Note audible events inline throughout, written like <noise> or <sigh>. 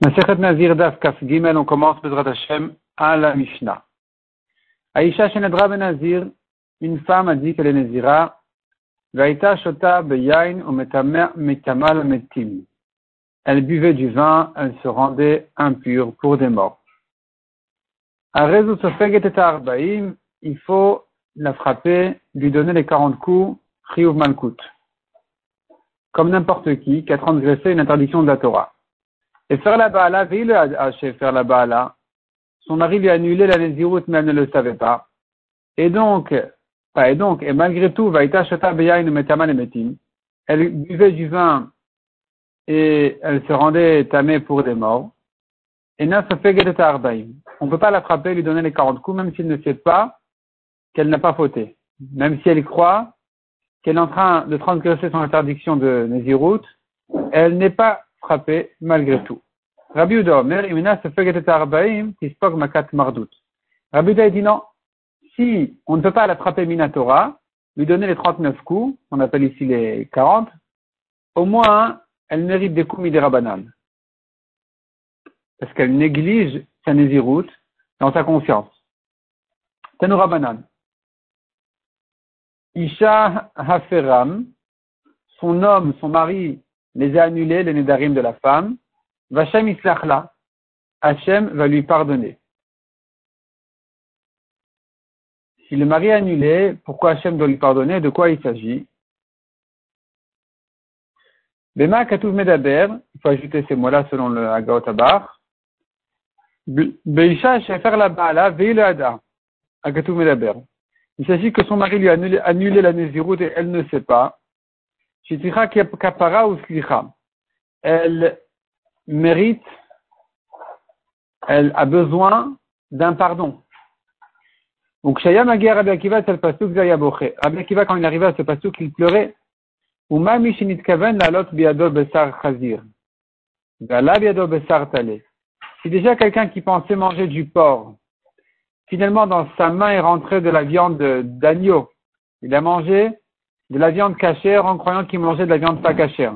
Nazir Daf Kaf Gimel, on commence Bezrat Hashem à la Mishnah. Aïcha Shenedra Ben Nazir, une femme a dit qu'elle est Nazira, Vaïta Shota Beyain ou Metamal Metim. Elle buvait du vin, elle se rendait impure pour des morts. À Rezu Sofeget et Arbaim, il faut la frapper, lui donner les 40 coups, Chiyuv Malkut. Comme n'importe qui qui a transgressé une interdiction de la Torah. Et faire la Baala, veille à faire la Baala. Son mari lui a annulé la Nézirut, mais elle ne le savait pas. Et donc, et donc, et malgré tout, Vaïta Shata Metaman Metim. Elle buvait du vin et elle se rendait tamée pour des morts. Et n'a fait Arbaim. On ne peut pas la frapper, lui donner les 40 coups, même s'il ne sait pas qu'elle n'a pas fauté. Même si elle croit qu'elle est en train de transgresser son interdiction de Nézirut, elle n'est pas malgré tout. Rabbi Uda Omer, Imina Sefeget Arbaim, Tispog Makat Mardout. Rabbi Uda dit non, si on ne peut pas la frapper Minatora, lui donner les 39 coups, on appelle ici les 40, au moins, elle mérite des coups midirabanan. Parce qu'elle néglige sa nésiroute dans sa conscience. Tanoura banan. Isha Haferam, son homme, son mari, les a annulés, les nédarim de la femme. Vachem Islachla. Hachem va lui pardonner. Si le mari est annulé, pourquoi Hachem doit lui pardonner? De quoi il s'agit? Bema Medaber, il faut ajouter ces mots-là selon le Agaot Abar. Beisha la Baala Veil Ada. Medaber. Il s'agit que son mari lui a annulé, la Nézirut et elle ne sait pas. Shitlicha Kapara ou Slicha. Elle mérite, elle a besoin d'un pardon. Donc, Shaya Magia Rabbi Akiva, c'est le pasuk Zayaboche. Rabbi Akiva, quand il arrivait à ce pasuk, il pleurait. Uma Mishinit Kaven, la lot biado besar chazir. Gala biado besar tale. Si déjà quelqu'un qui pensait manger du porc, finalement dans sa main est rentré de la viande d'agneau, il a mangé de la viande cachère en croyant qu'il mangeait de la viande pas cachère.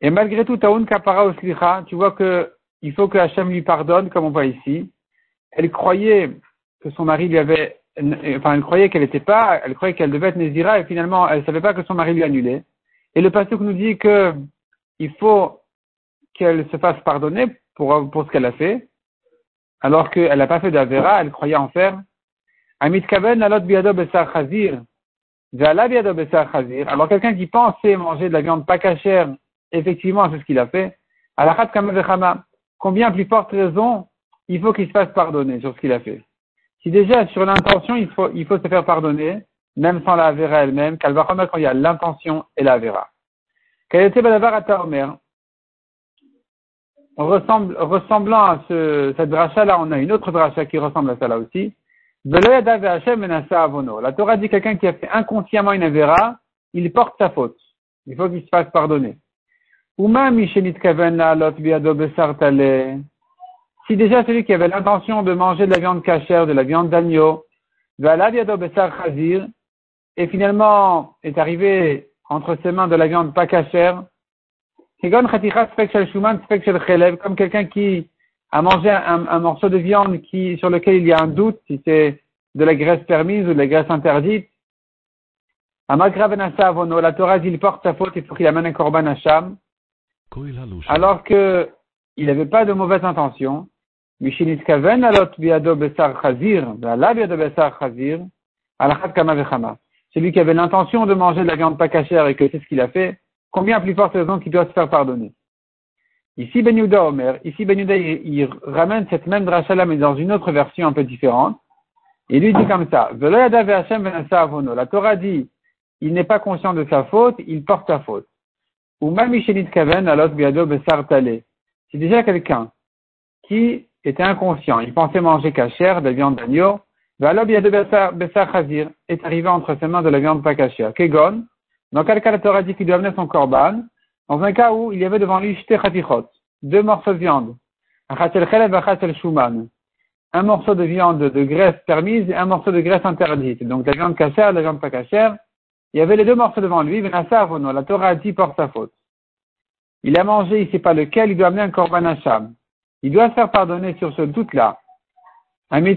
Et malgré tout, Taoun Kapara Oslicha, tu vois que il faut que Hachem lui pardonne, comme on voit ici. Elle croyait que son mari lui avait enfin, elle croyait qu'elle n'était pas, elle croyait qu'elle devait être Nézira et finalement, elle ne savait pas que son mari lui annulait. Et le pasteur nous dit que il faut qu'elle se fasse pardonner pour, pour ce qu'elle a fait, alors qu'elle n'a pas fait d'Avera, elle croyait en faire. Amit Kaven, alot biado besar chazir. Alors quelqu'un qui pensait manger de la viande pas cachère, effectivement, c'est ce qu'il a fait. Combien plus forte raison il faut qu'il se fasse pardonner sur ce qu'il a fait? Si déjà sur l'intention, il faut, il faut se faire pardonner, même sans la vera elle-même, qu'elle quand il y a l'intention et la vera. Ressemble, Ressemblant à ce, cette dracha-là, on a une autre dracha qui ressemble à ça-là aussi. La Torah dit quelqu'un qui a fait inconsciemment une avera, il porte sa faute. Il faut qu'il se fasse pardonner. Si déjà celui qui avait l'intention de manger de la viande cachère, de la viande d'agneau, et finalement est arrivé entre ses mains de la viande pas cachère, comme quelqu'un qui a mangé un, morceau de viande qui, sur lequel il y a un doute si c'est de la graisse permise ou de la graisse interdite. La Torah dit il porte sa faute, il faut qu'il amène un korban Hacham. Alors que il n'avait pas de mauvaise intention. Celui qui avait l'intention de manger de la viande pas cachère et que c'est ce qu'il a fait, combien plus forte raison qu'il doit se faire pardonner? Ici Ben Yehuda Omer, ici Ben Yehuda il, ramène cette même dracha mais dans une autre version un peu différente. Il lui dit comme ça, la Torah dit, il n'est pas conscient de sa faute, il porte sa faute. Ou même C'est déjà quelqu'un qui était inconscient. Il pensait manger cachère, de la viande d'agneau. De Bessar Chazir est arrivé entre ses mains de la viande pas cachère. Kegon, dans quel cas la Torah dit qu'il doit amener son korban Dans un cas où il y avait devant lui deux morceaux de viande. Un morceau de viande de graisse permise et un morceau de graisse interdite. Donc la viande cachère, la viande pas cachère. Il y avait les deux morceaux devant lui. La Torah dit porte sa faute. il a mangé, il ne sait pas lequel, il doit amener un korban hacham. Il doit se faire pardonner sur ce doute-là. Celui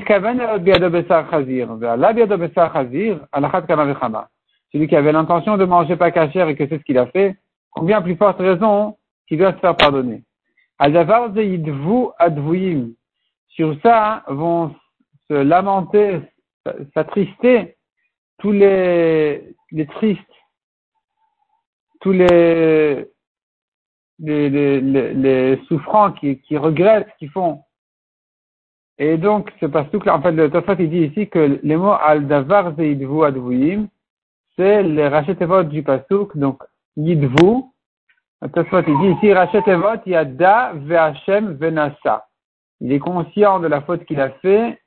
qui avait l'intention de manger pas cachère et que c'est ce qu'il a fait, combien plus forte raison qu'il doit se faire pardonner. Sur ça vont se lamenter, s'attrister tous les, les tristes, tous les, les, les, les, souffrants qui, qui regrettent ce qu'ils font. Et donc, ce pastouk-là, en fait, le il dit ici que les mots al-davar zeidvu advuyim, c'est les rachetevot du pastouk, donc yidvu. Il dit ici rachetevot yada ve'achem venasa. Il est conscient de la faute qu'il a fait,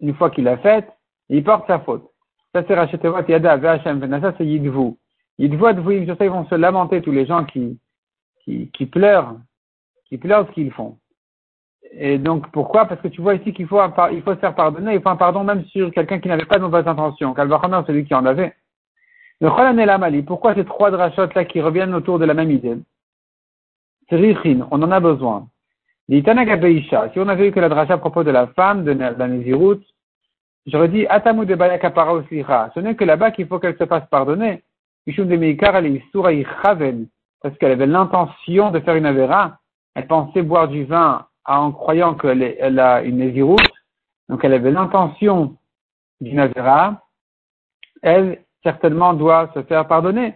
une fois qu'il l'a faite, il porte sa faute. Ça, c'est rachetevot yada ve'achem venasa, c'est yidvu. Yidvu advuyim, sur ça, ils vont se lamenter tous les gens qui, qui, qui pleurent, qui pleurent ce qu'ils font. Et donc, pourquoi? Parce que tu vois ici qu'il faut, il faut se faire pardonner, il faut un pardon même sur quelqu'un qui n'avait pas de mauvaises intentions. Calvachomer, celui qui en avait. Pourquoi ces trois drachotes là qui reviennent autour de la même idée? On en a besoin. Si on avait eu que la dracha à propos de la femme, de la Nézirut, j'aurais dit Atamu de Ce n'est que là-bas qu'il faut qu'elle se fasse pardonner. Parce qu'elle avait l'intention de faire une avéra. Elle pensait boire du vin en croyant qu'elle a une nésiroute, donc elle avait l'intention d'une avéra, elle certainement doit se faire pardonner.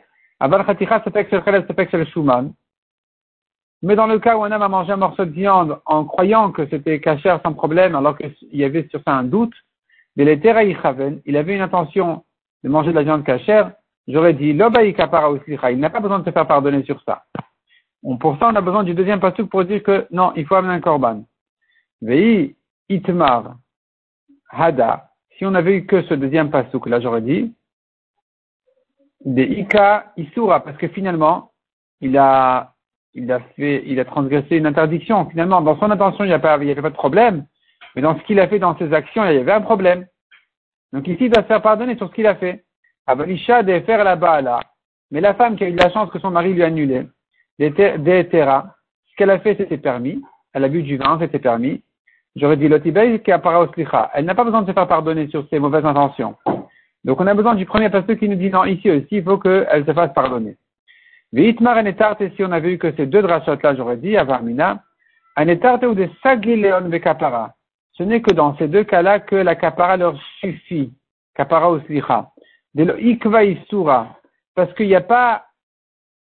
Mais dans le cas où un homme a mangé un morceau de viande en croyant que c'était cachère sans problème, alors qu'il y avait sur ça un doute, il avait une intention de manger de la viande cachère, j'aurais dit, il n'a pas besoin de se faire pardonner sur ça. Pour ça, on a besoin du deuxième pasuk pour dire que non, il faut amener un korban. Vei itmar hada. Si on avait eu que ce deuxième pasuk, là j'aurais dit, de ika isura, parce que finalement, il a, il a fait, il a transgressé une interdiction. Finalement, dans son intention, il n'y avait, pas de problème, mais dans ce qu'il a fait dans ses actions, il y avait un problème. Donc ici, il doit se faire pardonner sur ce qu'il a fait. Abalisha de faire là-bas là. Mais la femme qui a eu la chance que son mari lui a annulé, ce qu'elle a fait, c'était permis. Elle a bu du vin, c'était permis. J'aurais dit l'otibay qui oslicha. Elle n'a pas besoin de se faire pardonner sur ses mauvaises intentions. Donc on a besoin du premier pasteur qui nous dit non, ici aussi, il faut qu'elle se fasse pardonner. Vitmar etarte, si on avait eu que ces deux drachot là, j'aurais dit, Avarmina, etarte ou des sagileon kapara. Ce n'est que dans ces deux cas-là que la kapara leur suffit. Kapara oslicha. De l'ikva isura. Parce qu'il n'y a pas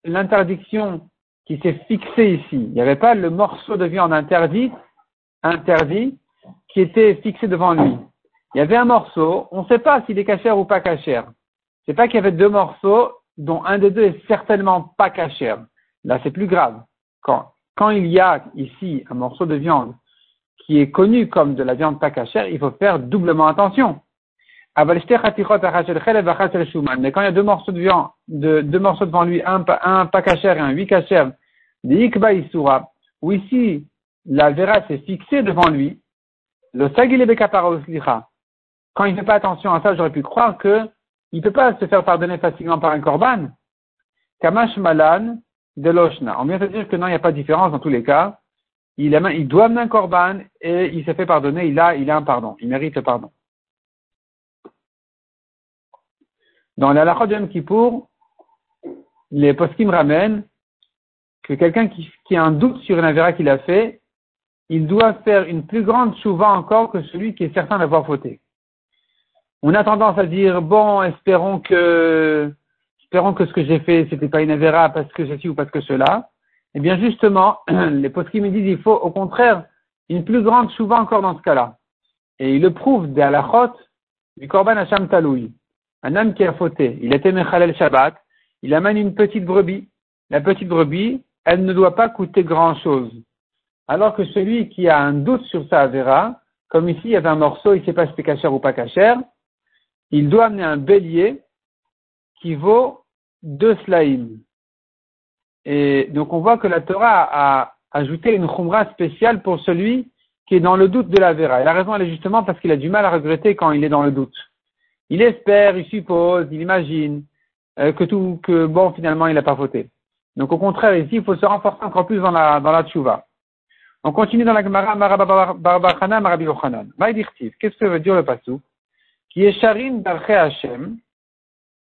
l'interdiction qui s'est fixé ici. Il n'y avait pas le morceau de viande interdit, interdit, qui était fixé devant lui. Il y avait un morceau, on ne sait pas s'il est cachère ou pas cachère. C'est pas qu'il y avait deux morceaux dont un des deux est certainement pas cachère. Là, c'est plus grave. Quand, il y a ici un morceau de viande qui est connu comme de la viande pas cachère, il faut faire doublement attention. Mais quand il y a deux morceaux de viande, deux morceaux devant lui, un, pas cachère et un huit cachère, où ici, la vera s'est fixée devant lui, le quand il ne fait pas attention à ça, j'aurais pu croire que il ne peut pas se faire pardonner facilement par un korban. Kamash malan de loshna. On vient de dire que non, il n'y a pas de différence dans tous les cas. Il, il doit amener un korban et il s'est fait pardonner, il a, il a un pardon, il mérite le pardon. Dans la Lacha de Kippour, les poskim ramènent que quelqu'un qui, a un doute sur une avéra qu'il a fait, il doit faire une plus grande chouva encore que celui qui est certain d'avoir fauté. On a tendance à dire, bon, espérons que, espérons que ce que j'ai fait, c'était pas une avéra parce que ceci ou parce que cela. Eh bien, justement, <clears throat> les poskim me disent, il faut, au contraire, une plus grande chouva encore dans ce cas-là. Et il le prouve de la du Korban Hacham Taloui un homme qui a fauté, il était Mechalel Shabbat, il amène une petite brebis. La petite brebis, elle ne doit pas coûter grand chose. Alors que celui qui a un doute sur sa Avera, comme ici il y avait un morceau, il ne sait pas si c'est cachère ou pas cachère, il doit amener un bélier qui vaut deux slaïm. Et donc on voit que la Torah a ajouté une khumra spéciale pour celui qui est dans le doute de la Vera. Et la raison elle est justement parce qu'il a du mal à regretter quand il est dans le doute. Il espère, il suppose, il imagine euh, que tout, que bon, finalement, il n'a pas fauté. Donc au contraire, ici, il faut se renforcer encore plus dans la, dans la tchouva. On continue dans la Gemara, Marabachana, Marabi. Qu'est-ce que veut dire le pasou Qui est Sharim d'Arche Hashem,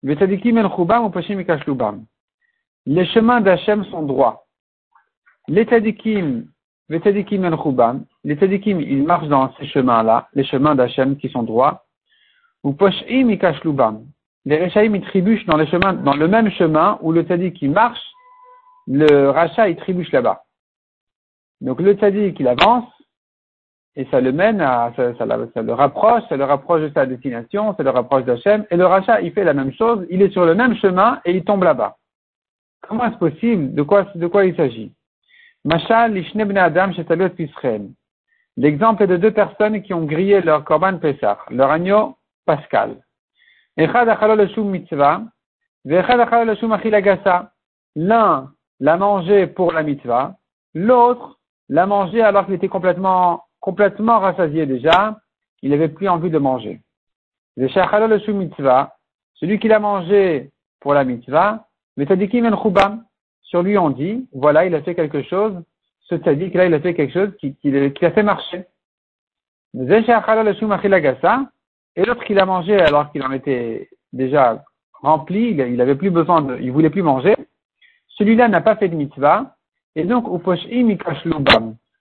Vetadikim El Chubam ou Pashim Ikashlubam. Les chemins d'Hachem sont droits. Les Tadikim, Vetadikim El Chubam, les Tadikim, ils marchent dans ces chemins-là, les chemins d'Hachem qui sont droits, ou Pashim Ikashlubam. Les Rechaim, ils trébuchent dans, les chemins, dans le même chemin où le Tadik marche, le rachat, il trébuche là-bas. Donc le Tadik, il avance, et ça le mène à, ça, ça, le rapproche, ça le rapproche de sa destination, ça le rapproche d'Hachem, et le rachat, il fait la même chose, il est sur le même chemin et il tombe là-bas. Comment est-ce possible? De quoi, de quoi il s'agit? Machal, Adam, L'exemple est de deux personnes qui ont grillé leur korban Pessah, leur agneau pascal. L'un l'a mangé pour la mitzvah, l'autre l'a mangé alors qu'il était complètement, complètement rassasié déjà, il n'avait plus envie de manger. Celui qui l'a mangé pour la mitzvah, sur lui on dit, voilà, il a fait quelque chose, ce tzadik là, il a fait quelque chose qui, qui, qui a fait marcher. Et l'autre qui l'a mangé alors qu'il en était déjà rempli, il n'avait plus besoin de, il voulait plus manger, celui-là n'a pas fait de mitzvah, et donc,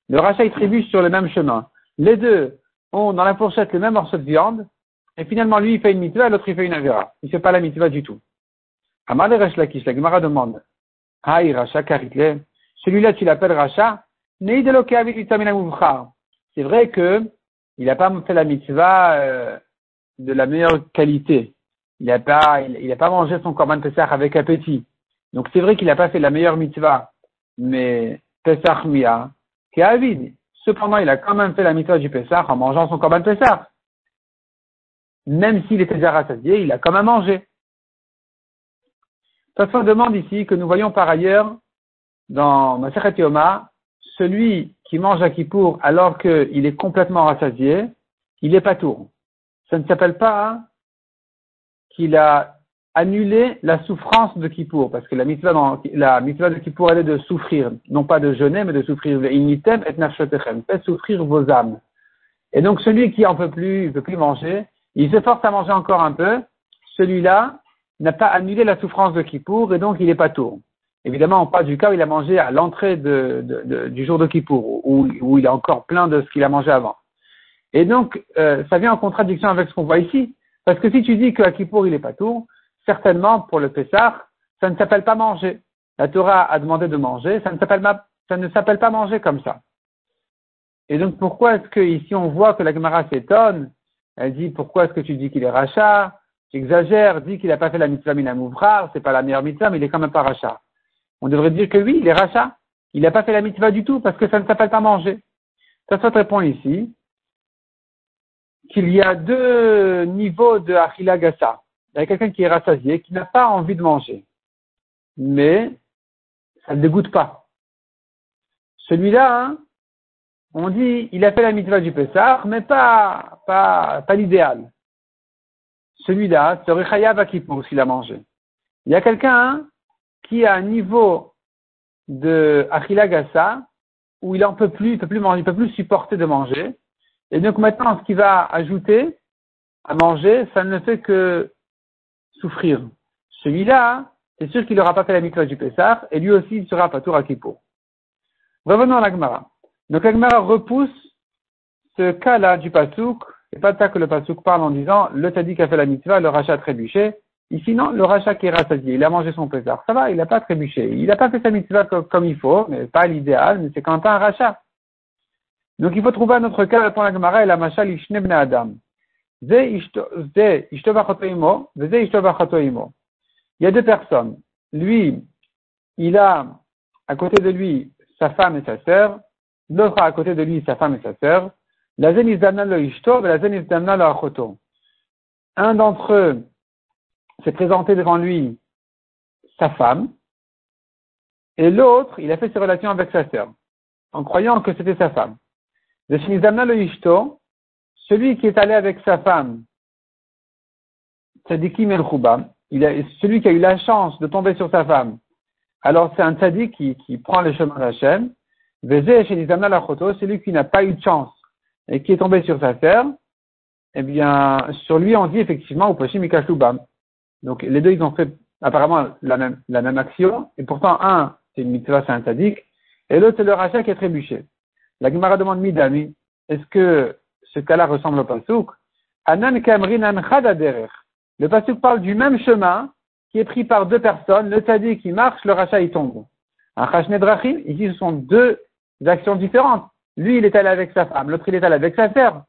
le rachat, il trébuche sur le même chemin. Les deux ont dans la fourchette le même morceau de viande, et finalement, lui, il fait une mitzvah, l'autre, il fait une avera. Il ne fait pas la mitzvah du tout. Amar la Gemara demande, Haï, Racha, Karitle, celui-là, tu l'appelles Racha, C'est vrai que il n'a pas fait la mitzvah euh, de la meilleure qualité. Il n'a pas, il, a pas mangé son korban Pesach avec appétit. Donc c'est vrai qu'il n'a pas fait la meilleure mitzvah, mais Pesach Mia. Cependant, il a quand même fait la mitzvah du Pesach en mangeant son korban Pesach. Même s'il était déjà rassasié, il a quand même mangé. Se demande ici que nous voyons par ailleurs dans Maseret Yoma, celui qui mange à Kippour alors qu'il est complètement rassasié, il est pas tour ça ne s'appelle pas qu'il a annulé la souffrance de Kippour, parce que la mitzvah, la mitzvah de Kippour, elle est de souffrir, non pas de jeûner, mais de souffrir. Initem et souffrir vos âmes. Et donc celui qui en peut plus, il peut plus manger, il se force à manger encore un peu, celui-là n'a pas annulé la souffrance de Kippour et donc il n'est pas tour. Évidemment, on parle du cas où il a mangé à l'entrée du jour de Kippour, où, où il est encore plein de ce qu'il a mangé avant. Et donc, euh, ça vient en contradiction avec ce qu'on voit ici. Parce que si tu dis qu'à Kippour, il n'est pas tout, certainement, pour le Pessah, ça ne s'appelle pas manger. La Torah a demandé de manger, ça ne s'appelle ça ne s'appelle pas manger comme ça. Et donc, pourquoi est-ce que ici on voit que la Gemara s'étonne? Elle dit, pourquoi est-ce que tu dis qu'il est rachat? J'exagère, dis qu'il n'a pas fait la mitzvah ce c'est pas la meilleure mitzvah, mais il est quand même pas rachat. On devrait dire que oui, il est rachat. Il n'a pas fait la mitzvah du tout parce que ça ne s'appelle pas manger. Ça se répond ici qu'il y a deux niveaux de Achila Gassa. Il y a quelqu'un qui est rassasié, qui n'a pas envie de manger. Mais ça ne dégoûte pas. Celui-là, hein, on dit, il a fait la mitzvah du Pessah, mais pas, pas, pas l'idéal. Celui-là serait Chayav à s'il a mangé. Il y a quelqu'un hein, qui a un niveau de Achila Gassa où il en peut plus, il peut plus manger, il peut plus supporter de manger. Et donc maintenant, ce qu'il va ajouter à manger, ça ne fait que Celui-là, c'est sûr qu'il n'aura pas fait la mitzvah du Pessah, et lui aussi, il sera pas tout à Kippour. Revenons à l'Agmara. Donc l'Agmara repousse ce cas-là du Pasouk, c'est pas ça que le Pasouk parle en disant, le Tzadik a fait la mitzvah, le rachat a trébuché. Ici, non, le rachat qui est rassasié, il a mangé son Pessah. Ça va, il n'a pas trébuché. Il n'a pas fait sa mitzvah comme, il faut, mais pas l'idéal, mais c'est quand même un rachat. Donc il faut trouver un autre cas pour la Gemara et la Machal Ishnebne Adam. Il y a deux personnes. Lui, il a à côté de lui sa femme et sa sœur. L'autre a à côté de lui sa femme et sa sœur. La. Un d'entre eux s'est présenté devant lui sa femme. Et l'autre, il a fait ses relations avec sa sœur. En croyant que c'était sa femme celui qui est allé avec sa femme, Tzadikim el a, celui qui a eu la chance de tomber sur sa femme, alors c'est un tzaddik qui, prend le chemin d'Hachem. Celui qui n'a pas eu de chance et qui est tombé sur sa terre, eh bien, sur lui, on dit effectivement, au Pashim Donc, les deux, ils ont fait apparemment la même, action, et pourtant, un, c'est une mitzvah, c'est un tzaddik, et l'autre, c'est le rachat qui est trébuché. La Gemara demande Midami, est-ce que ce cas-là ressemble au Pasouk? Anan kamrinan Le Pasouk parle du même chemin qui est pris par deux personnes, le tzaddik qui marche, le rachat il tombe. Un drachim, ici ce sont deux actions différentes. Lui il est allé avec sa femme, l'autre il est allé avec sa sœur.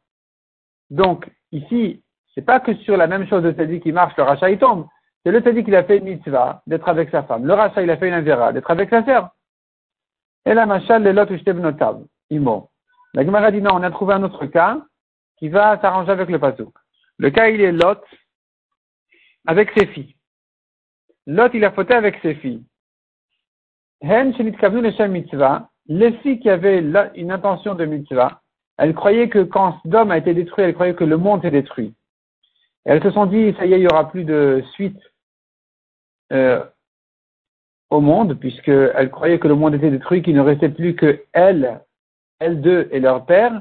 Donc ici, c'est pas que sur la même chose le tzaddik qui marche, le rachat il tombe. C'est le tzaddik qui a fait une mitzvah d'être avec sa femme. Le rachat il a fait une d'être avec sa sœur. Et la machal les lot. Imo. La Gemara dit non, on a trouvé un autre cas qui va s'arranger avec le pasouk. Le cas il est Lot avec ses filles. Lot, il a fauté avec ses filles. Hen mitzvah, les filles qui avaient une intention de mitzvah, elles croyaient que quand Sodome a été détruit, elles croyaient que le monde est détruit. elles se sont dit, ça y est, il n'y aura plus de suite euh, au monde, puisqu'elles croyaient que le monde était détruit, qu'il ne restait plus que elles, elles deux et leur père.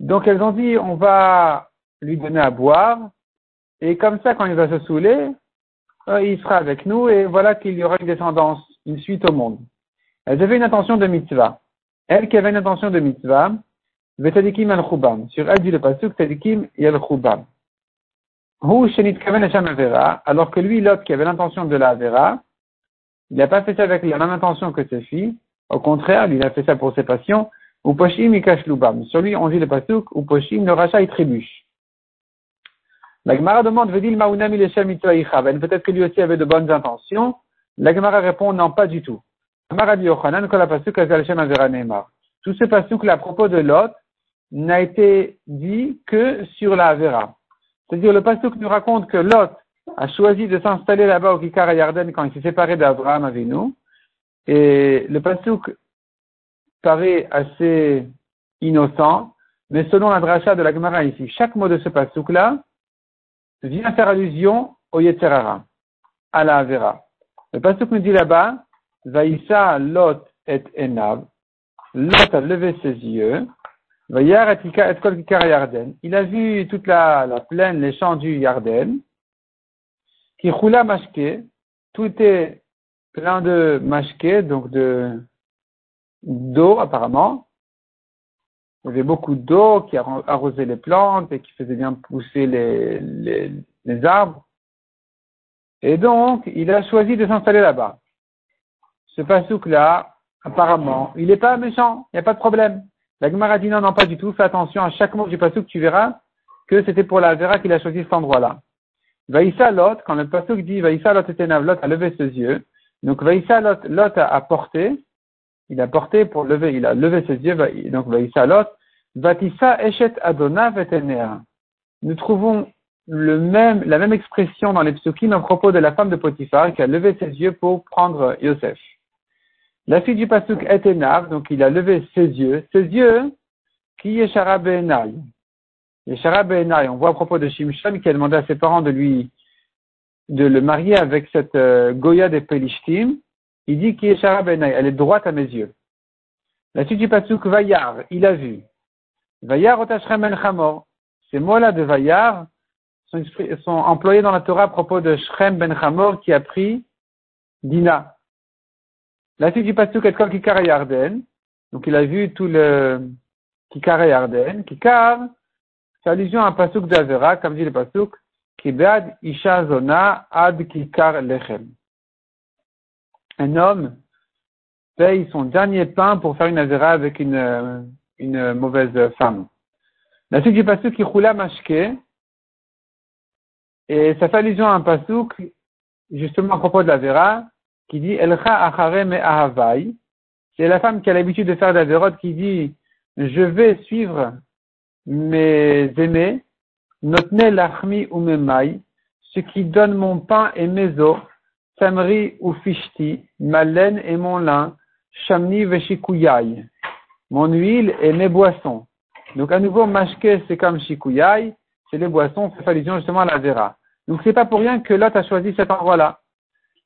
Donc elles ont dit, on va lui donner à boire, et comme ça, quand il va se saouler, euh, il sera avec nous et voilà qu'il y aura une descendance, une suite au monde. Elles avaient une intention de mitzvah. Elle qui avait une intention de mitzvah, Vetadikim al khubam Sur elle dit le pasuk, Tadikim al khubam alors que lui, l'autre qui avait l'intention de la Avera, il n'a pas fait ça avec la même intention que ses filles. Au contraire, il a fait ça pour ses passions. Ou poshim lubam. Sur lui, on dit le pasuk, ou poshim le rachat il trébuche. La Gemara demande, peut-être que lui aussi avait de bonnes intentions. La Gemara répond, non, pas du tout. Tout ce pasuk à propos de Lot n'a été dit que sur la Avera. C'est-à-dire, le pasuk nous raconte que Lot a choisi de s'installer là-bas au Kikar Yarden quand il s'est séparé d'Abraham avec nous. Et le pasuk paraît assez innocent, mais selon la dracha de la Gemara ici, chaque mot de ce pasuk là vient faire allusion au Yetzerara, à la Avera. Le pasuk nous dit là-bas, Vaïssa Lot et Enav, Lot a levé ses yeux. Il a vu toute la, la plaine, les champs du Yarden, qui roula mashke, tout est plein de mashke, donc de d'eau apparemment. Il y avait beaucoup d'eau qui arrosait les plantes et qui faisait bien pousser les, les, les arbres. Et donc, il a choisi de s'installer là-bas. Ce pasouk-là, apparemment, il n'est pas méchant, il n'y a pas de problème. La Gemara dit non, non, pas du tout, fais attention à chaque mot du pasouk, tu verras que c'était pour la Vera qu'il a choisi cet endroit-là. Vaïssa Lot, quand le pasouk dit Vaïssa Lot et Lot a levé ses yeux, donc Vaïssa Lot, Lot a porté, il a porté pour lever, il a levé ses yeux, donc Vaïssa Lot, Vatissa Eshet Adona Vetenea. Nous trouvons le même, la même expression dans les psukim à propos de la femme de Potiphar qui a levé ses yeux pour prendre Yosef. La fille du pasuk Etenav, donc il a levé ses yeux, ses yeux, qui est Shara Be'enai. Shara Be'enai, on voit à propos de Shimshon qui a demandé à ses parents de lui, de le marier avec cette euh, Goya des Pelishtim, il dit qui est elle est droite à mes yeux. La suite du pasuk Vayar, il a vu. Vayar Otashchem Ben Chamor. Ces mots-là de Vayar sont, employés dans la Torah à propos de Shrem Ben Chamor qui a pris Dina. La suite du pasuk est comme Kikar Yarden. Donc il a vu tout le Kikar Yarden. Kikar, c'est allusion à un pasuk d'Avera, comme dit le pasuk, Kibad Isha Zona Ad Kikar Lechem. Un homme paye son dernier pain pour faire une Avera avec une, une mauvaise femme. La suite du pasuk qui roula mashke, et ça fait allusion à un pasouk, justement à propos de la Vera, qui dit Elcha achare me ahavai. C'est la femme qui a l'habitude de faire d'Averot qui dit Je vais suivre mes aimés, notne lachmi ou ce qui donne mon pain et mes os, samri ou fishti, ma laine et mon lin, shamni veshikuyai, mon huile et mes boissons. Donc à nouveau, mashke c'est comme shikuyai, c'est les boissons, c'est allusion justement à la vera. Donc c'est pas pour rien que Lot a choisi cet endroit-là.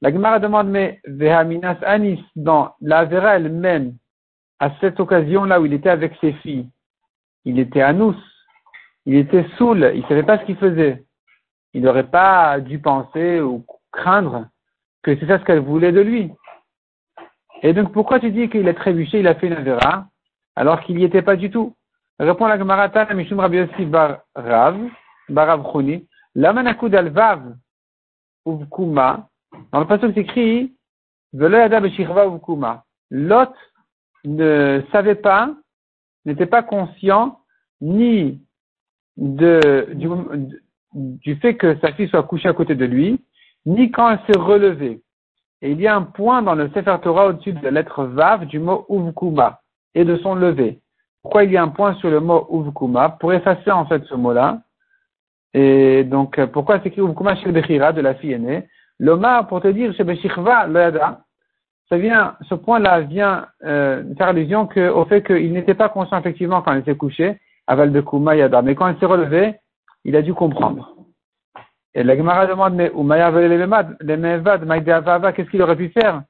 La Gemara demande, mais Vehaminas Anis, dans la Vera elle-même, à cette occasion-là où il était avec ses filles, il était anous, il était saoul, il savait pas ce qu'il faisait. Il n'aurait pas dû penser ou craindre que c'est ça ce qu'elle voulait de lui. Et donc, pourquoi tu dis qu'il est trébuché, il a fait une Avera, alors qu'il n'y était pas du tout? Répond la Gemarata, Mishum Rabbi Yossi Bar Rav, Bar Rav Chuni, Lamanakud al Vav, Uvkuma, dans le passage écrit, Velo Yada Beshirva Uvkuma. Lot ne savait pas, n'était pas conscient, ni de, du fait que sa fille soit couchée à côté de lui, ni quand elle s'est relevée. Et il y a un point dans le Sefer Torah au-dessus de la lettre Vav du mot Uvkuma et de son lever. Pourquoi il y a un point sur le mot Uvkuma Pour effacer en fait ce mot-là. Et donc, pourquoi c'est écrit Uvkuma chez de la fille aînée L'Omar, pour te dire, chez Bechirva, ça vient, ce point-là vient euh, faire allusion au fait qu'il n'était pas conscient effectivement quand il s'est couché, Aval de Kuma Yada. Mais quand il s'est relevé, il a dû comprendre. Et la Gemara demande, mais qu'est-ce qu'il aurait pu faire?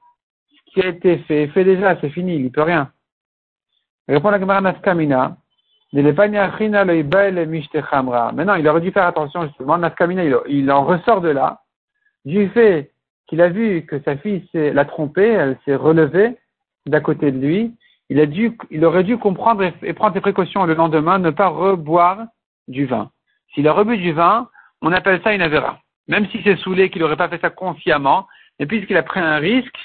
Ce qui a été fait, fait déjà, c'est fini, il ne peut rien. Répond la Gemara Naskamina. Maintenant, il aurait dû faire attention justement. Naskamina, il, en ressort de là, du fait qu'il a vu que sa fille l'a trompé, elle s'est relevée d'à côté de lui. Il, a dû, il aurait dû comprendre et, prendre ses précautions le lendemain, ne pas reboire du vin. S'il a rebu du vin, on appelle ça une avéra. Même si c'est saoulé, qu'il n'aurait pas fait ça consciemment, et puisqu'il a pris un risque,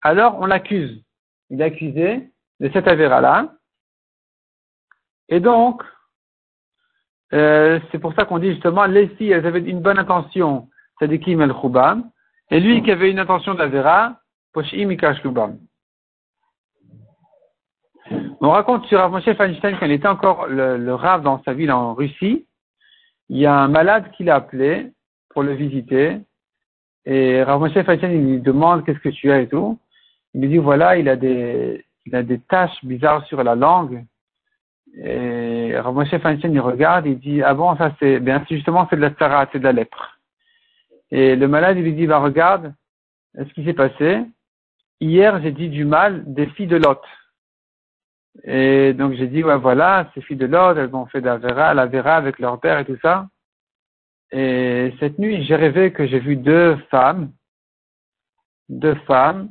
alors on l'accuse. Il est accusé de cette avéra-là. Et donc, euh, c'est pour ça qu'on dit justement, les filles, elles avaient une bonne intention, c'est Kim el Khubam, et lui qui avait une intention d'Avera, Poshim Ikashlubam. On raconte sur Rav Moshe Feinstein quand était encore le, le Rav dans sa ville en Russie, il y a un malade qui l'a appelé pour le visiter. Et Rav Moshe il lui demande qu'est-ce que tu as et tout. Il lui dit voilà, il a des, il a des taches bizarres sur la langue. Et Rav Moshe il regarde, il dit ah bon, ça c'est, bien justement c'est de la stara, c'est de la lèpre. Et le malade, il lui dit bah regarde, ce qui s'est passé? Hier, j'ai dit du mal des filles de Lot. Et donc j'ai dit, ouais, voilà, ces filles de l'ordre, elles ont fait la vera, la vera avec leur père et tout ça. Et cette nuit, j'ai rêvé que j'ai vu deux femmes, deux femmes,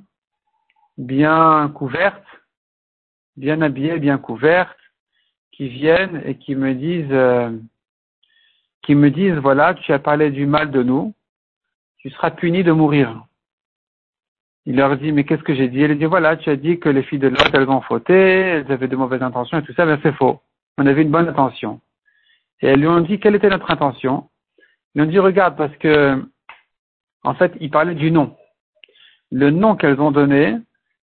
bien couvertes, bien habillées, bien couvertes, qui viennent et qui me disent, euh, qui me disent, voilà, tu as parlé du mal de nous, tu seras puni de mourir. Il leur dit, mais qu'est-ce que j'ai dit? Elle dit, voilà, tu as dit que les filles de l'autre, elles ont fauté, elles avaient de mauvaises intentions et tout ça, mais c'est faux. On avait une bonne intention. Et elles lui ont dit, quelle était notre intention? Ils lui ont dit, regarde, parce que, en fait, ils parlaient du nom. Le nom qu'elles ont donné,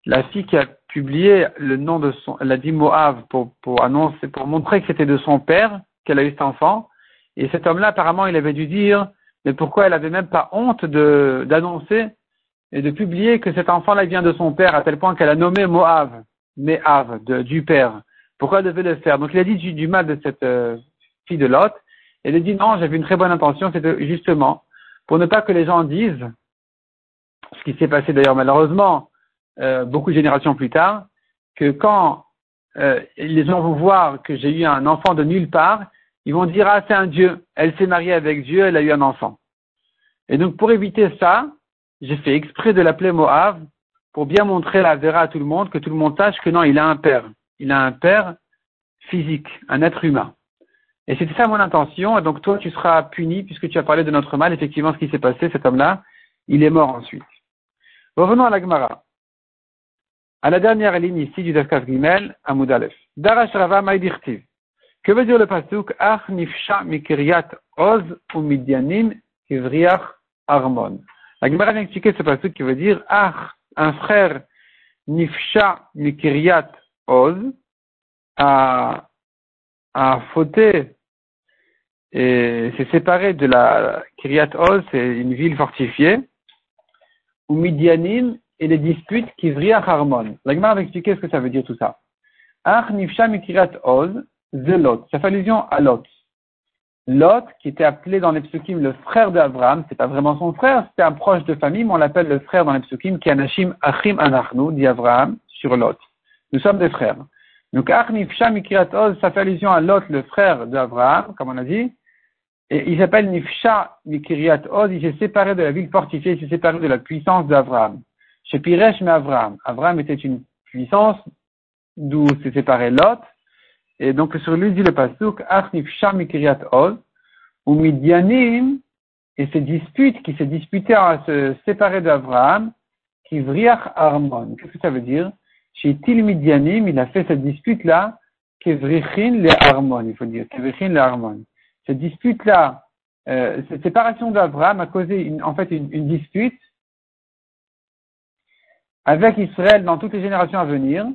la fille qui a publié le nom de son, elle a dit Moab pour, pour annoncer, pour montrer que c'était de son père qu'elle a eu cet enfant. Et cet homme-là, apparemment, il avait dû dire, mais pourquoi elle avait même pas honte de, d'annoncer et de publier que cet enfant-là vient de son père à tel point qu'elle a nommé Moab, Me'av, du père. Pourquoi elle devait le faire? Donc il a dit du, mal de cette euh, fille de Lot. Et il a dit non, j'avais une très bonne intention, c'était justement pour ne pas que les gens disent, ce qui s'est passé d'ailleurs malheureusement euh, beaucoup de générations plus tard, que quand euh, les gens vont voir que j'ai eu un enfant de nulle part, ils vont dire ah c'est un Dieu, elle s'est mariée avec Dieu, elle a eu un enfant. Et donc pour éviter ça, j'ai fait exprès de l'appeler Moab pour bien montrer la vera à tout le monde, que tout le monde sache que non, il a un père. Il a un père physique, un être humain. Et c'était ça mon intention, et donc toi tu seras puni puisque tu as parlé de notre mal. Effectivement, ce qui s'est passé, cet homme-là, il est mort ensuite. Revenons à la Gemara. À la dernière ligne ici du Dafkaf Gimel, à Moudalef. Darash Rava. Que veut dire le pasuk? Ach nifsha mikiriat oz ou midyanim armon. La Gemara vient expliquer ce passage qui veut dire Ah, un frère Nifsha Mikiriat Oz a, a fauté et s'est séparé de la Kiryat Oz, c'est une ville fortifiée, ou Midianim et les disputes Kivriach Harmon. La Gemara va expliquer ce que ça veut dire tout ça. Ah, Nifsha Mikiriat Oz, Zelot. Ça fait allusion à Lot. Lot, qui était appelé dans les psukim le frère d'Abraham, c'est pas vraiment son frère, c'était un proche de famille, mais on l'appelle le frère dans les psukim, qui Anashim Achim Anachnu, dit Abraham, sur Lot. Nous sommes des frères. Donc, Nifsha Mikriat Oz, ça fait allusion à Lot, le frère d'Abraham, comme on a dit. Et il s'appelle Nifsha Mikriat Oz, il s'est séparé de la ville fortifiée, il s'est séparé de la puissance d'Abraham. Chez Piresh, mais Abraham. Abraham était une puissance, d'où s'est séparé Lot. Et donc, sur lui dit le pasuk, Nifsha Mikriat Oz, ou Midianim, et ces disputes qui s'est disputé à se séparer d'Abraham, qui vriach Armon. Qu'est-ce que ça veut dire? Chez Tilmidianim, il a fait cette dispute-là, Kevrichin le Harmon, il faut dire, Kevrichin le Harmon. Cette dispute-là, euh, cette séparation d'Abraham a causé en fait une, dispute avec Israël dans toutes les générations à venir.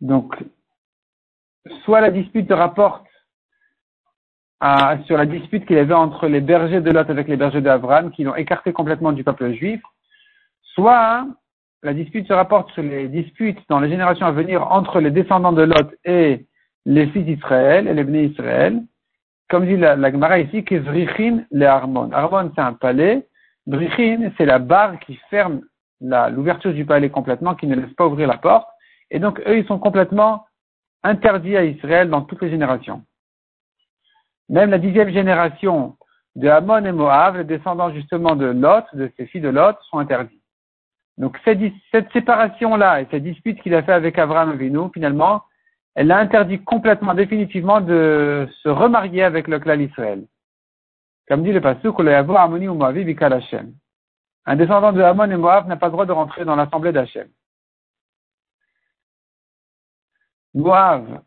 Donc, soit la dispute rapporte sur la dispute qu'il y avait entre les bergers de Lot avec les bergers d'Abraham, qui l'ont écarté complètement du peuple juif, soit la dispute se rapporte sur les disputes dans les générations à venir entre les descendants de Lot et les fils d'Israël, et les bénis d'Israël, comme dit la, la Gemara ici, que Vrichin le Harmon. Harmon, c'est un palais. Vrichin, c'est la barre qui ferme l'ouverture du palais complètement, qui ne laisse pas ouvrir la porte. Et donc, eux, ils sont complètement interdits à Israël dans toutes les générations. Même la dixième génération de Hamon et Moab, les descendants justement de Lot, de ses filles de Lot, sont interdits. Donc cette, séparation-là et cette dispute qu'il a fait avec Abraham Avinu, finalement, elle l'a interdit complètement, définitivement de se remarier avec le clan Israël. Comme dit le pasuk, Amoni ou Moavi Un descendant de Hamon et Moab n'a pas le droit de rentrer dans l'assemblée d'Hachem. Moab,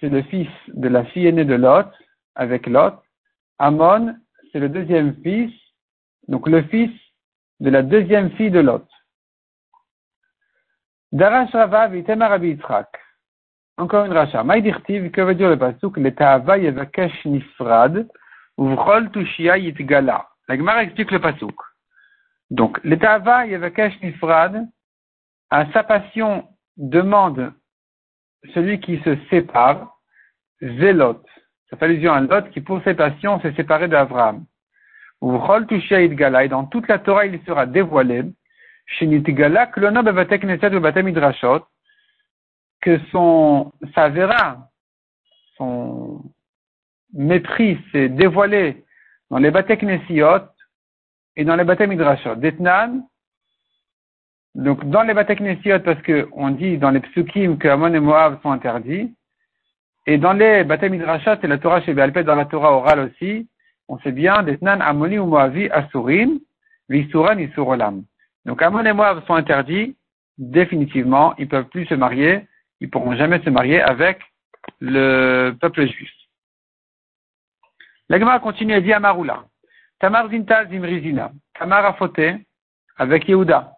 c'est le fils de la fille aînée de Lot, avec Lot. Amon, c'est le deuxième fils, donc le fils de la deuxième fille de Lot. Darash Rava Vitema Rabbi Yitzhak. Encore une racha. Maïdirtiv, que veut dire le pasuk? Le ta'ava yevakesh nifrad, uvrol tushia yitgala. La Gemara explique le pasuk. Donc, le ta'ava yevakesh nifrad, à sa passion, demande celui qui se sépare, zélot. Ça fait allusion à Lot qui, pour ses passions, s'est séparé d'Abraham. Ou Rol Gala, et dans toute la Torah, il sera dévoilé, Neset Bevatem Midrashot, que son, sa vera, son mépris s'est dévoilé dans les Batek et dans les Batem Midrashot. Detnan, donc dans les Batek Nesiot, parce qu'on dit dans les Psukim que Amon et Moab sont interdits, et dans les Bate Midrashat et la Torah chez Béalpet, dans la Torah orale aussi, on sait bien, Detnan, Amoni ou Moavi, Asurim, Visuran, Isurolam. Donc Amon et Moab sont interdits, définitivement, ils peuvent plus se marier, ils pourront jamais se marier avec le peuple juif. La continue à dire Amaroula. Tamar Zinta Zimrizina. Tamar a fauté avec Yehuda.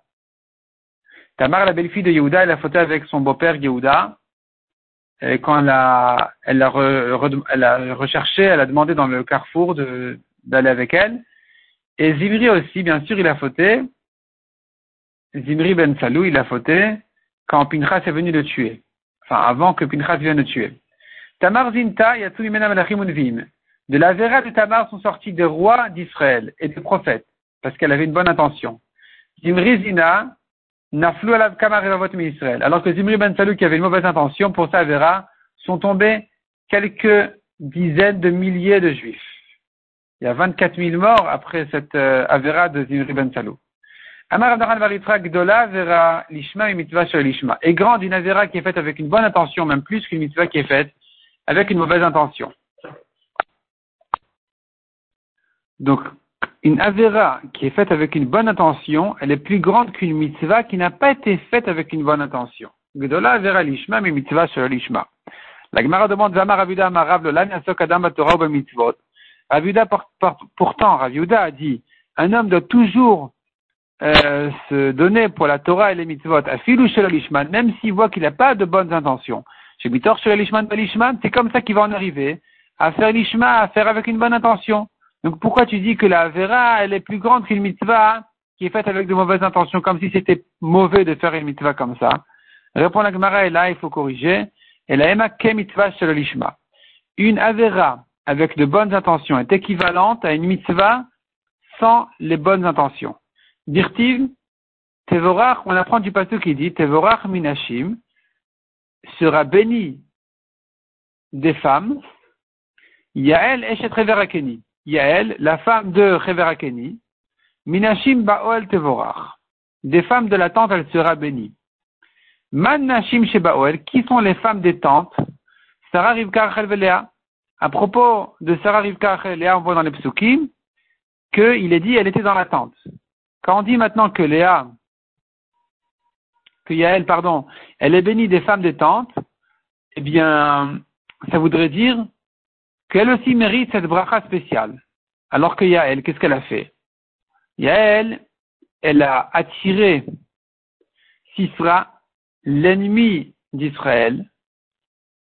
Tamar, la belle-fille de Yehuda, elle a fauté avec son beau-père Yehuda et quand elle a, elle a, elle a recherché, elle a demandé dans le carrefour d'aller avec elle. Et Zimri aussi, bien sûr, il a fauté. Zimri ben Salou, il a fauté quand Pinchas est venu le tuer. Enfin, avant que Pinchas vienne le tuer. Tamar Zinta. De la Vera de Tamar sont sortis des rois d'Israël et des prophètes, parce qu'elle avait une bonne intention. Zimri Zina, Alav Israël. Alors que Zimri ben Salou, qui avait une mauvaise intention, pour sa Avera, sont tombés quelques dizaines de milliers de juifs. Il y a 24 000 morts après cette euh, Avera de Zimri ben Salou. Amar Gdola Vera Lishma sur Lishma. Et grande une Avera qui est faite avec une bonne intention, même plus qu'une Mitzvah qui est faite avec une mauvaise intention. Donc, une Avera qui est faite avec une bonne intention, elle est plus grande qu'une mitzvah qui n'a pas été faite avec une bonne intention. Avera Lishma, mais mitzvah sur. La Gemara demande Zama Ravuda Amarav Lolan Yasok Adam Torah mitzvot. Ravuda, pourtant, Ravuda a dit, un homme doit toujours euh, se donner pour la Torah et les mitzvot, chez Lishman, même s'il voit qu'il n'a pas de bonnes intentions. Chez Mitor Lishman, c'est comme ça qu'il va en arriver, à faire Lishma, à faire avec une bonne intention. Donc pourquoi tu dis que la Vera, elle est plus grande qu'une mitzvah qui est faite avec de mauvaises intentions, comme si c'était mauvais de faire une mitzvah comme ça? Répond la Gemara, et là, il faut corriger. Et la ema ke mitzvah shel lishma. Une avera avec de bonnes intentions est équivalente à une mitzvah sans les bonnes intentions. Dirtiv, Tevorach, on apprend du pasteur qui dit, Tevorach minashim sera béni des femmes, Yael Eshet Reverakeni. Yael, la femme de Reverakeni, Minashim Baoel Tevorach. Des femmes de la tente, elle sera bénie. Man Nashim Shebaoel, qui sont les femmes des tentes? Sarah Rivka Rachel À propos de Sarah Rivka Rachel on voit dans les psukim qu'il est dit elle était dans la tente. Quand on dit maintenant que Léa, que Yael, pardon, elle est bénie des femmes des tentes, eh bien, ça voudrait dire qu'elle aussi mérite cette bracha spéciale. Alors que Yael, qu'est-ce qu'elle a fait? Yael, elle a attiré Sisra, l'ennemi d'Israël,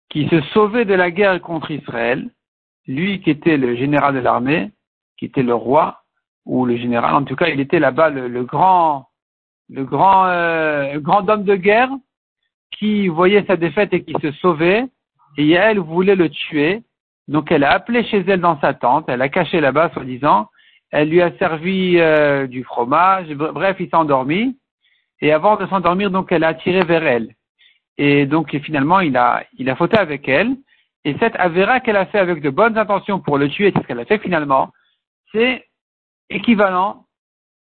qui se sauvait de la guerre contre Israël, lui qui était le général de l'armée, qui était le roi, ou le général, en tout cas, il était là-bas le, grand, le grand, euh, grand homme de guerre, qui voyait sa défaite et qui se sauvait, et Yael voulait le tuer, donc elle a appelé chez elle dans sa tente, elle a caché là-bas, soi-disant, elle lui a servi euh, du fromage, bref, il s'est endormi, et avant de s'endormir, donc elle a attiré vers elle. Et donc finalement, il a, il a fauté avec elle, et cette avéra qu'elle a fait avec de bonnes intentions pour le tuer, c'est ce qu'elle a fait finalement, c'est équivalent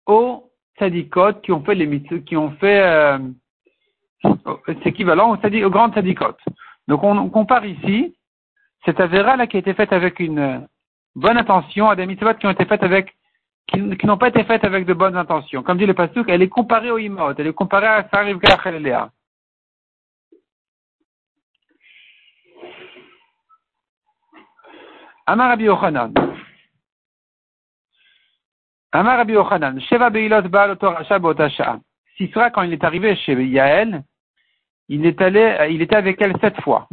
aux tzadikot qui ont fait les qui ont fait, euh, c'est équivalent aux, aux grandes tzadikot. Donc on, compare ici cette avéra là qui a été faite avec une bonne intention à des mitzvot qui ont été faites avec qui, n'ont pas été faites avec de bonnes intentions. Comme dit le pasuk, elle est comparée au imot, elle est comparée à Sarif Gachelea. Amar Rabbi Yochanan. Amar Rabbi Yochanan. Sheva Beilot Baal Otorasha Botasha. Sisra, quand il est arrivé chez Yael, il est allé, il était avec elle sept fois.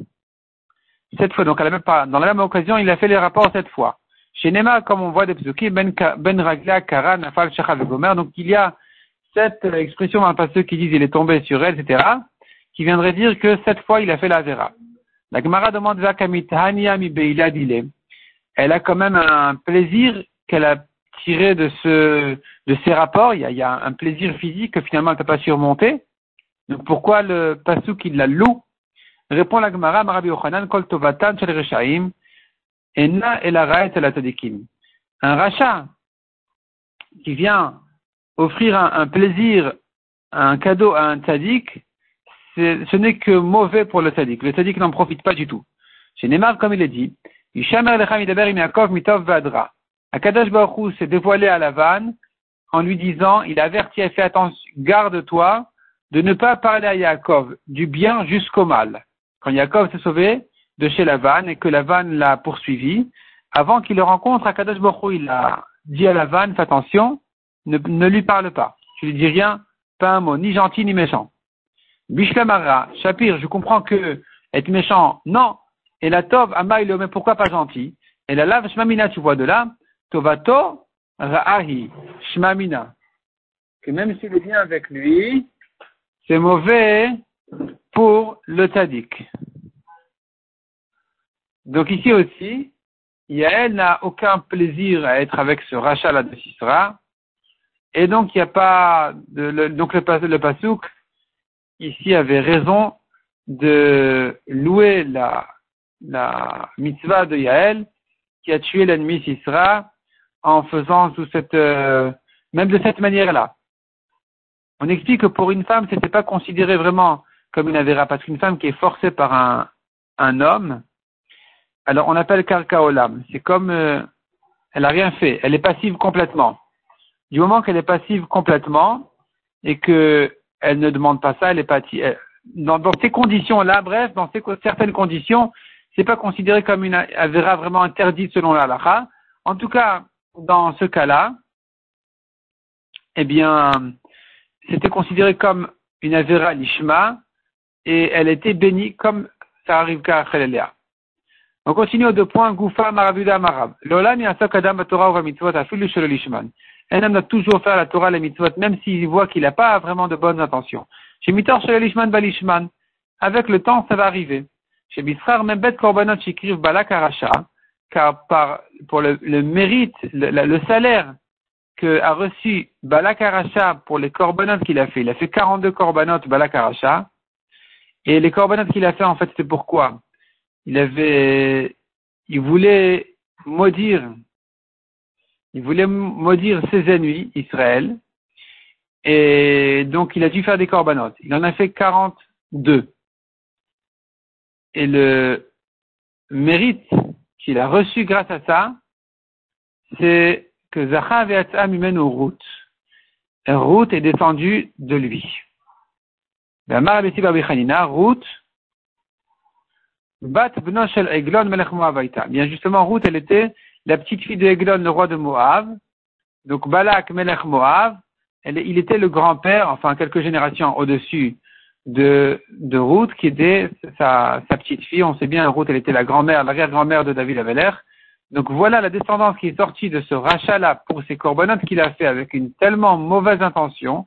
Sept fois, donc à la même, dans la même occasion, il a fait les rapports sept fois. Chez Nema, comme on voit des psukim, ben, ben ragla, kara, nafal, shecha, gomer, donc il y a cette expression dans le qui disent il est tombé sur elle, etc., qui viendrait dire que sept fois il a fait la vera. La Gemara demande Elle a quand même un plaisir qu'elle a tiré de ce, de ces rapports. Il y a, il y a un plaisir physique que finalement elle ne peut pas surmonter. Donc pourquoi le pasuk il la loue Répond la Gemara, Marabi Yochanan, Kol Tovatan Shel Enna El El Tadikim. Un rachat qui vient offrir un, plaisir, un cadeau à un tzadik, ce n'est que mauvais pour le tzadik. Le tzadik n'en profite pas du tout. Chez Neymar, comme il est dit, Yishamer Lechem Yidaber Yaakov Mitov Vadra. Akadash Baruch s'est dévoilé à la vanne en lui disant, il avertit et fait attention, garde-toi de ne pas parler à Yaakov du bien jusqu'au mal. Quand Yaakov s'est sauvé de chez Lavan et que Lavan l'a poursuivi, avant qu'il le rencontre à Kadosh Baruch il a dit à Lavan, fais attention, ne, lui parle pas. Tu lui dis rien, pas un mot, ni gentil ni méchant. Bishlamara, Shapir, je comprends que être méchant, non. Et la Tov, Amaï, mais pourquoi pas gentil? Et la lave Shmamina, tu vois de là, Tovato, Ra'ahi, Shmamina. Que même s'il est bien avec lui, c'est mauvais pour le Tadik. Donc ici aussi, Yael n'a aucun plaisir à être avec ce rachat là de Sisra. Et donc il n'y a pas de, donc le, le pasouk ici avait raison de louer la, la mitzvah de Yael qui a tué l'ennemi Sisra en faisant sous cette euh, même de cette manière-là. On explique que pour une femme, ce n'était pas considéré vraiment comme une avéra, parce qu'une femme qui est forcée par un, un homme, alors on appelle karkaolam. C'est comme euh, elle n'a rien fait, elle est passive complètement. Du moment qu'elle est passive complètement et que elle ne demande pas ça, elle est pas dans, dans ces conditions-là, bref, dans ces, certaines conditions, c'est pas considéré comme une avéra vraiment interdite selon la halakha. En tout cas, dans ce cas-là, eh bien, c'était considéré comme une avéra lishma et elle était bénie comme ça arrive qu'à Khalelea. On continue aux deux points, Goufa, Maravuda, Marab. L'olam adam Torah ou mitzvot afilu lishman. un homme doit toujours faire la Torah, les mitzvot, même s'il voit qu'il n'a pas vraiment de bonnes intentions. Chez Mitor, chez Lishman Balishman, avec le temps, ça va arriver. Chez Bisrar, même bête korbanot shikriv balak aracha, car par, pour le, mérite, le, salaire que a reçu Balak Aracha pour les korbanot qu'il a fait, il a fait 42 korbanot Balak Aracha, et les korbanot qu'il a fait, en fait, c'était pourquoi? Il avait, il voulait maudire il voulait maudire ses ennemis, Israël, et donc il a dû faire des corbanotes. Il en a fait 42. Et le mérite qu'il a reçu grâce à ça, c'est que Zacha avait route. Route est descendu de lui. Bat Eglon Bien justement, Ruth, elle était la petite fille de Eglon, le roi de Moab. Donc Balak Melech Moab, il était le grand-père, enfin quelques générations au-dessus de, de Ruth, qui était sa, sa petite fille. On sait bien, Ruth, elle était la grand-mère, l'arrière-grand-mère de David Aveler. Donc voilà la descendance qui est sortie de ce rachat-là pour ces corbanotes qu'il a fait avec une tellement mauvaise intention,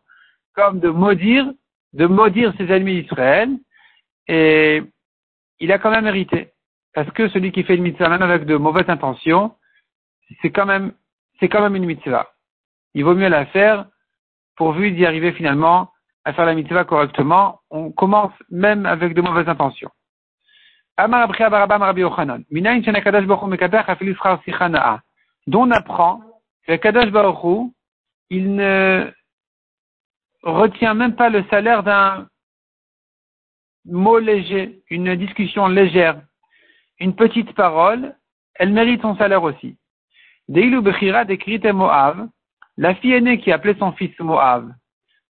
comme de maudire, de maudire ses ennemis d'Israël. Et il a quand même hérité. Parce que celui qui fait une mitzvah même avec de mauvaises intentions, c'est quand même, c'est quand même une mitzvah. Il vaut mieux la faire pourvu d'y arriver finalement à faire la mitzvah correctement. On commence même avec de mauvaises intentions. Dont on apprend que Kadosh Baruch il ne retient même pas le salaire d'un mot léger, une discussion légère, une petite parole, elle mérite son salaire aussi. Deilu Bechira décrit Moav, la fille aînée qui appelait son fils Moav.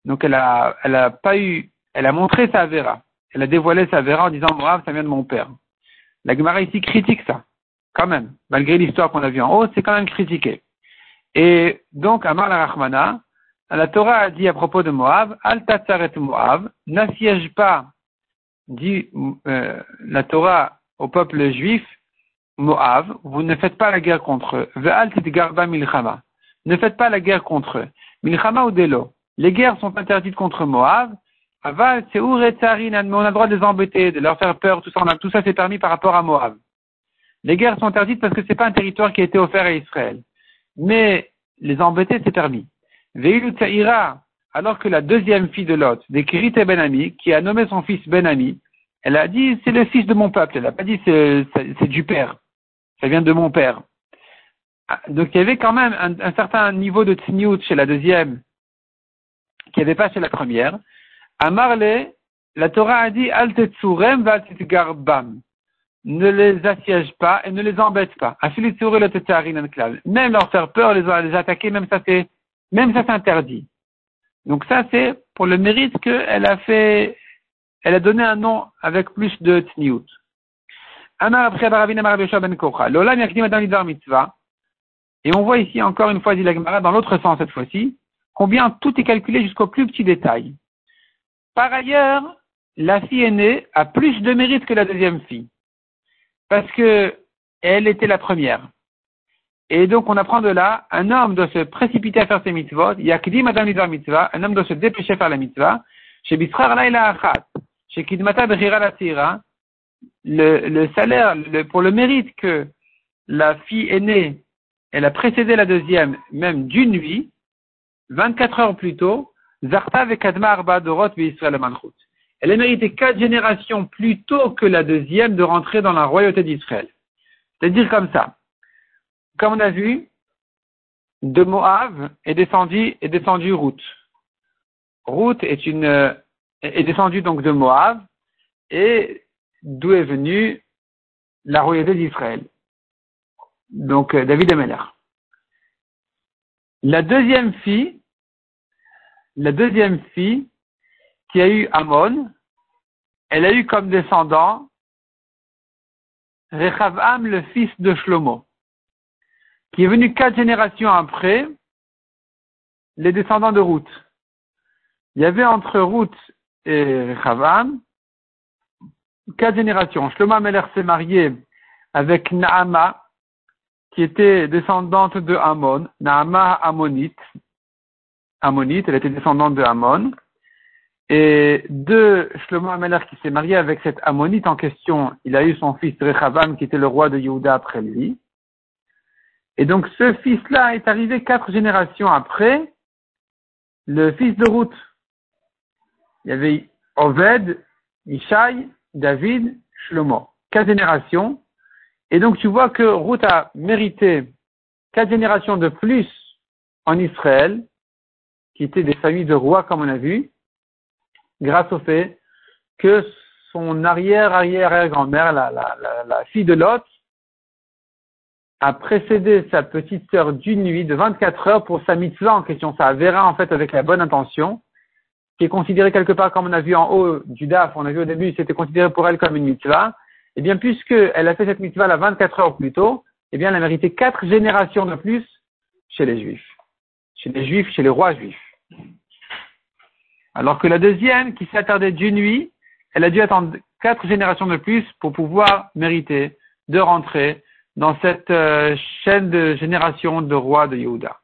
Donc elle a, elle a pas eu, elle a montré sa vera. Elle a dévoilé sa vera en disant Moav, ça vient de mon père. La Gemara ici critique ça, quand même. Malgré l'histoire qu'on a vue en haut, c'est quand même critiqué. Et donc, Amar la Rahmana, la Torah a dit à propos de Moab, Al Tatzaret Moab, n'assiège pas dit euh, la Torah au peuple juif, Moab, vous ne faites pas la guerre contre eux. milchama. Ne faites pas la guerre contre eux. Milchama ou delo. Les guerres sont interdites contre Moab. Aval, c'est mais on a le droit de les embêter, de leur faire peur, tout ça, tout ça c'est permis par rapport à Moab. Les guerres sont interdites parce que c'est pas un territoire qui a été offert à Israël. Mais les embêter, c'est permis. Veilu alors que la deuxième fille de Lot, Ben Benami, qui a nommé son fils Benami, elle a dit c'est le fils de mon peuple. Elle n'a pas dit c'est du père. Ça vient de mon père. Ah, donc il y avait quand même un, certain niveau de tsniout chez la deuxième qui n'y avait pas chez la première. À Marley, la Torah a dit Al garbam. Ne les assiège pas et ne les embête pas. Même leur faire peur, les attaquer, même ça c'est, même ça c'est interdit. Donc ça, c'est pour le mérite qu'elle a fait, elle a donné un nom avec plus de tsniout. Ben Et on voit ici encore une fois, dans l'autre sens cette fois-ci, combien tout est calculé jusqu'au plus petit détail. Par ailleurs, la fille aînée a plus de mérite que la deuxième fille. Parce que elle était la première. Et donc, on apprend de là, un homme doit se précipiter à faire ses mitzvot, yakdi madame mitzvah, un homme doit se dépêcher à faire la mitzvah, chez Bisrar laïla achat, chez Kidmata la le, le salaire, le, pour le mérite que la fille aînée, elle a précédé la deuxième, même d'une nuit, 24 heures plus tôt, Zarta vekadma arba dorot Israël manchut. Elle a mérité quatre générations plus tôt que la deuxième de rentrer dans la royauté d'Israël. C'est-à-dire comme ça comme on a vu, de Moab est descendu, est descendu Ruth. Ruth est une, est descendu donc de Moab et d'où est venue la royauté d'Israël. Donc, euh, David Ameller. La deuxième fille, la deuxième fille qui a eu Amon, elle a eu comme descendant Rechavam, le fils de Shlomo qui est venu quatre générations après les descendants de Ruth. Il y avait entre Ruth et Chavam quatre générations. Shlomo Meller s'est marié avec Naama, qui était descendante de Amon, Naama Ammonite. Ammonite, elle était descendante de Amon. Et de Shlomo Ameler qui s'est marié avec cette Ammonite en question, il a eu son fils Rechavam qui était le roi de Yehuda après lui. Et donc ce fils-là est arrivé quatre générations après le fils de Ruth. Il y avait Oved, Ishai, David, Shlomo. Quatre générations. Et donc tu vois que Ruth a mérité quatre générations de plus en Israël, qui étaient des familles de rois comme on a vu, grâce au fait que son arrière-arrière-grand-mère, la, fille de Lot, a précédé sa petite sœur d'une nuit de 24 heures pour sa mitzvah en question. Ça verra en fait avec la bonne intention, qui est considérée quelque part comme on a vu en haut du DAF, on a vu au début, c'était considéré pour elle comme une mitzvah. Eh bien, puisqu'elle a fait cette mitzvah la 24 heures plus tôt, eh bien, elle a mérité quatre générations de plus chez les juifs. Chez les juifs, chez les rois juifs. Alors que la deuxième, qui s'est attardée d'une nuit, elle a dû attendre quatre générations de plus pour pouvoir mériter de rentrer dans cette euh, chaîne de générations de rois de Yehuda.